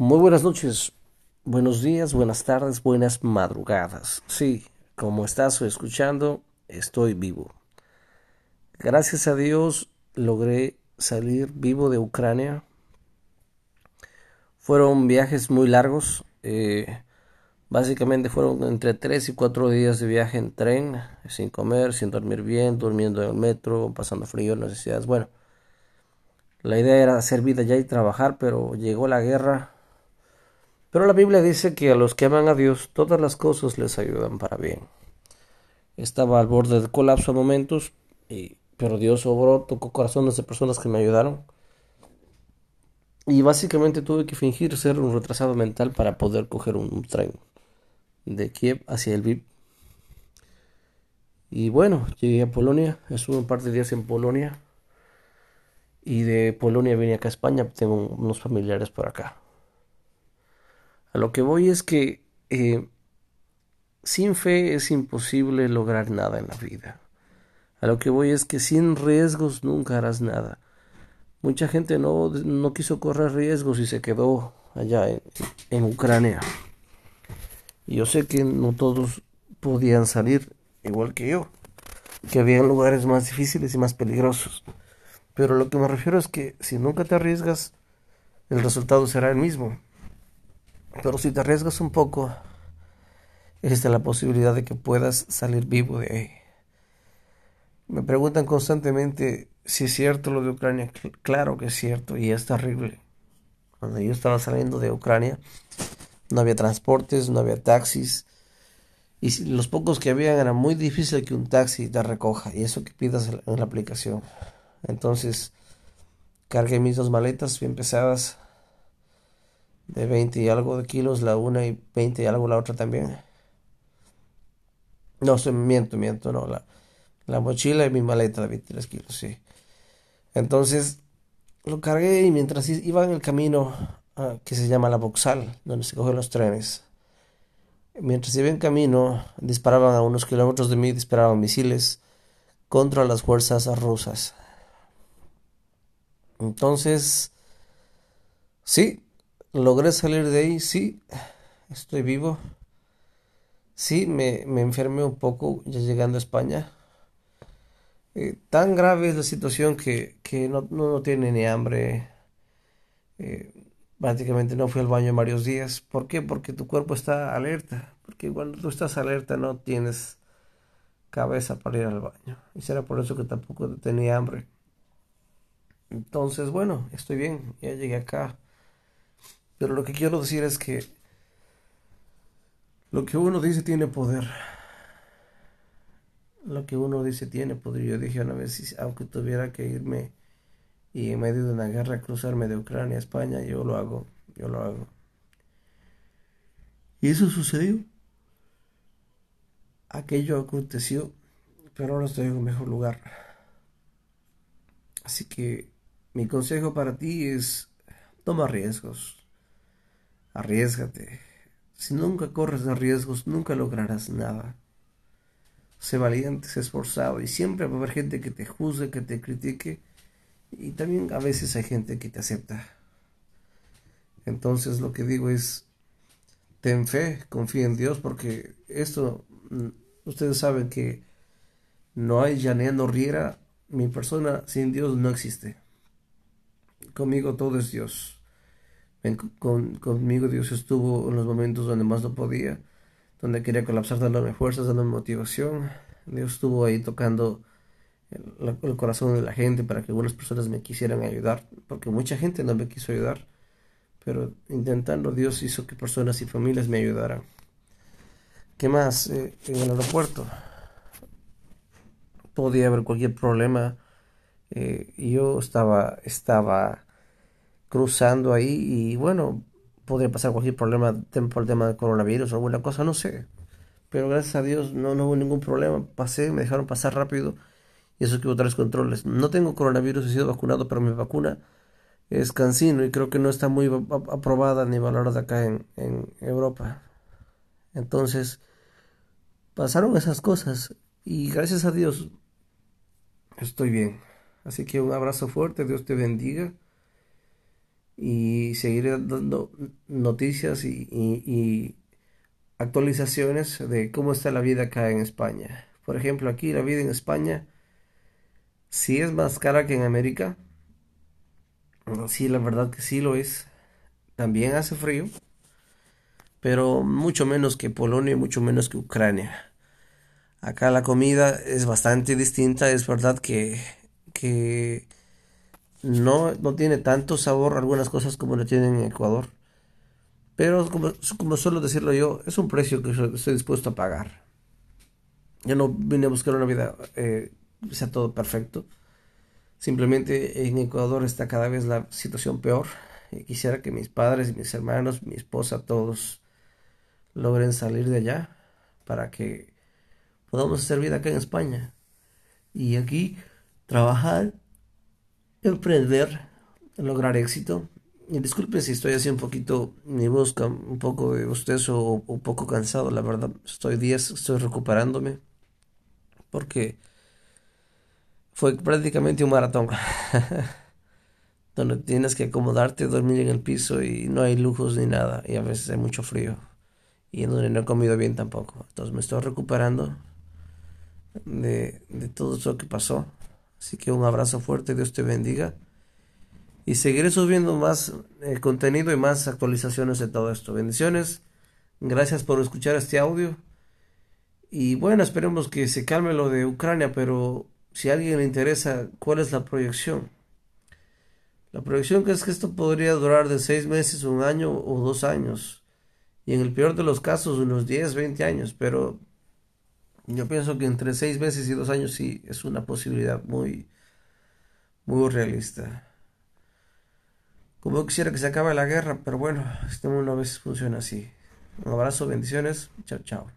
Muy buenas noches, buenos días, buenas tardes, buenas madrugadas. Sí, como estás escuchando, estoy vivo. Gracias a Dios logré salir vivo de Ucrania. Fueron viajes muy largos. Eh, básicamente fueron entre tres y cuatro días de viaje en tren, sin comer, sin dormir bien, durmiendo en el metro, pasando frío, necesidades. Bueno, la idea era hacer vida ya y trabajar, pero llegó la guerra pero la Biblia dice que a los que aman a Dios todas las cosas les ayudan para bien. Estaba al borde del colapso a momentos, y, pero Dios obró, tocó corazones de personas que me ayudaron. Y básicamente tuve que fingir ser un retrasado mental para poder coger un, tren de Kiev hacia el VIP. Y bueno, llegué a Polonia, estuve un par de días en Polonia. Y de Polonia vine acá a España, tengo unos familiares por acá. A lo que voy es que eh, sin fe es imposible lograr nada en la vida. A lo que voy es que sin riesgos nunca harás nada. Mucha gente no, no quiso correr riesgos y se quedó allá en, en Ucrania. Yo sé que no todos podían salir igual que yo, que había lugares más difíciles y más peligrosos. Pero lo que me refiero es que si nunca te arriesgas, el resultado será el mismo. Pero si te arriesgas un poco, existe la posibilidad de que puedas salir vivo de ahí. Me preguntan constantemente si es cierto lo de Ucrania. Claro que es cierto y es terrible. Cuando yo estaba saliendo de Ucrania, no había transportes, no había taxis. Y los pocos que habían era muy difícil que un taxi te recoja. Y eso que pidas en la aplicación. Entonces, cargué mis dos maletas bien pesadas de 20 y algo de kilos la una y 20 y algo la otra también. No, miento, miento, no. La, la mochila y mi maleta de 23 kilos, sí. Entonces lo cargué y mientras iba en el camino ah, que se llama la Boxal, donde se cogen los trenes, mientras iba en camino, disparaban a unos kilómetros de mí, disparaban misiles contra las fuerzas rusas. Entonces, sí, logré salir de ahí, sí, estoy vivo. Sí, me, me enfermé un poco ya llegando a España. Eh, tan grave es la situación que, que no, no, tiene ni hambre. Eh, prácticamente no fui al baño varios días. ¿Por qué? Porque tu cuerpo está alerta. Porque cuando tú estás alerta no tienes cabeza para ir al baño. Y será por eso que tampoco tenía hambre. Entonces, bueno, estoy bien. Ya llegué acá. Pero lo que quiero decir es que lo que uno dice tiene poder. Lo que uno dice tiene poder. Yo dije una vez, aunque tuviera que irme y en medio de una guerra cruzarme de Ucrania a España, yo lo hago, yo lo hago. Y eso sucedió. Aquello aconteció, pero ahora estoy en un mejor lugar. Así que mi consejo para ti es toma riesgos. Arriesgate. Si nunca corres de riesgos, nunca lograrás nada. Sé valiente, sé esforzado y siempre va a haber gente que te juzgue, que te critique y también a veces hay gente que te acepta. Entonces lo que digo es, ten fe, confía en Dios porque esto, mm, ustedes saben que no hay llaneando riera, mi persona sin Dios no existe. Conmigo todo es Dios con, conmigo Dios estuvo en los momentos donde más no podía, donde quería colapsar, dándome fuerzas, dándome motivación. Dios estuvo ahí tocando el, corazón de la gente para que algunas personas me quisieran ayudar, porque mucha gente no me quiso ayudar, pero intentando Dios hizo que personas y familias me ayudaran. ¿Qué más? Eh, en el aeropuerto podía haber cualquier problema. Eh, yo estaba, estaba cruzando ahí y bueno, podría pasar cualquier problema por el tema del coronavirus o alguna cosa, no sé. Pero gracias a Dios no, no hubo ningún problema. Pasé, me dejaron pasar rápido y eso que hubo tres controles. No tengo coronavirus, he sido vacunado, pero mi vacuna es cancino y creo que no está muy aprobada ni valorada acá en, en Europa. Entonces, pasaron esas cosas y gracias a Dios estoy bien. Así que un abrazo fuerte, Dios te bendiga y seguiré dando noticias y, y- y actualizaciones de cómo está la vida acá en España. Por ejemplo, aquí la vida en España sí es más cara que en América. Sí, la verdad que sí lo es. También hace frío, pero mucho menos que Polonia y mucho menos que Ucrania. Acá la comida es bastante distinta, es verdad que, que no, no tiene tanto sabor algunas cosas como lo tienen en Ecuador, pero como, como suelo decirlo yo, es un precio que estoy dispuesto a pagar. Yo no vine a buscar una vida eh, sea todo perfecto, simplemente en Ecuador está cada vez la situación peor. Y quisiera que mis padres mis hermanos, mi esposa, todos logren salir de allá para que podamos hacer vida acá en España. Y aquí trabajar emprender, lograr éxito. Y disculpe si estoy así un poquito, mi cam- un poco de bostezo o un poco cansado, la verdad. Estoy días, estoy recuperándome porque fue prácticamente un maratón donde tienes que acomodarte, dormir en el piso y no hay lujos ni nada y a veces hay mucho frío y en donde no he comido bien tampoco. Entonces me estoy recuperando de, de todo eso que pasó. Así que un abrazo fuerte, Dios te bendiga. Y seguiré subiendo más eh, contenido y más actualizaciones de todo esto. Bendiciones. Gracias por escuchar este audio. Y bueno, esperemos que se calme lo de Ucrania, pero si a alguien le interesa, ¿cuál es la proyección? La proyección es que esto podría durar de seis meses, un año o dos años. Y en el peor de los casos, unos 10 20 años. Pero yo pienso que entre seis meses y dos años sí es una posibilidad muy, muy realista. Como quisiera que se acabe la guerra, pero bueno, este mundo a veces funciona así. Un abrazo, bendiciones, chao, chao.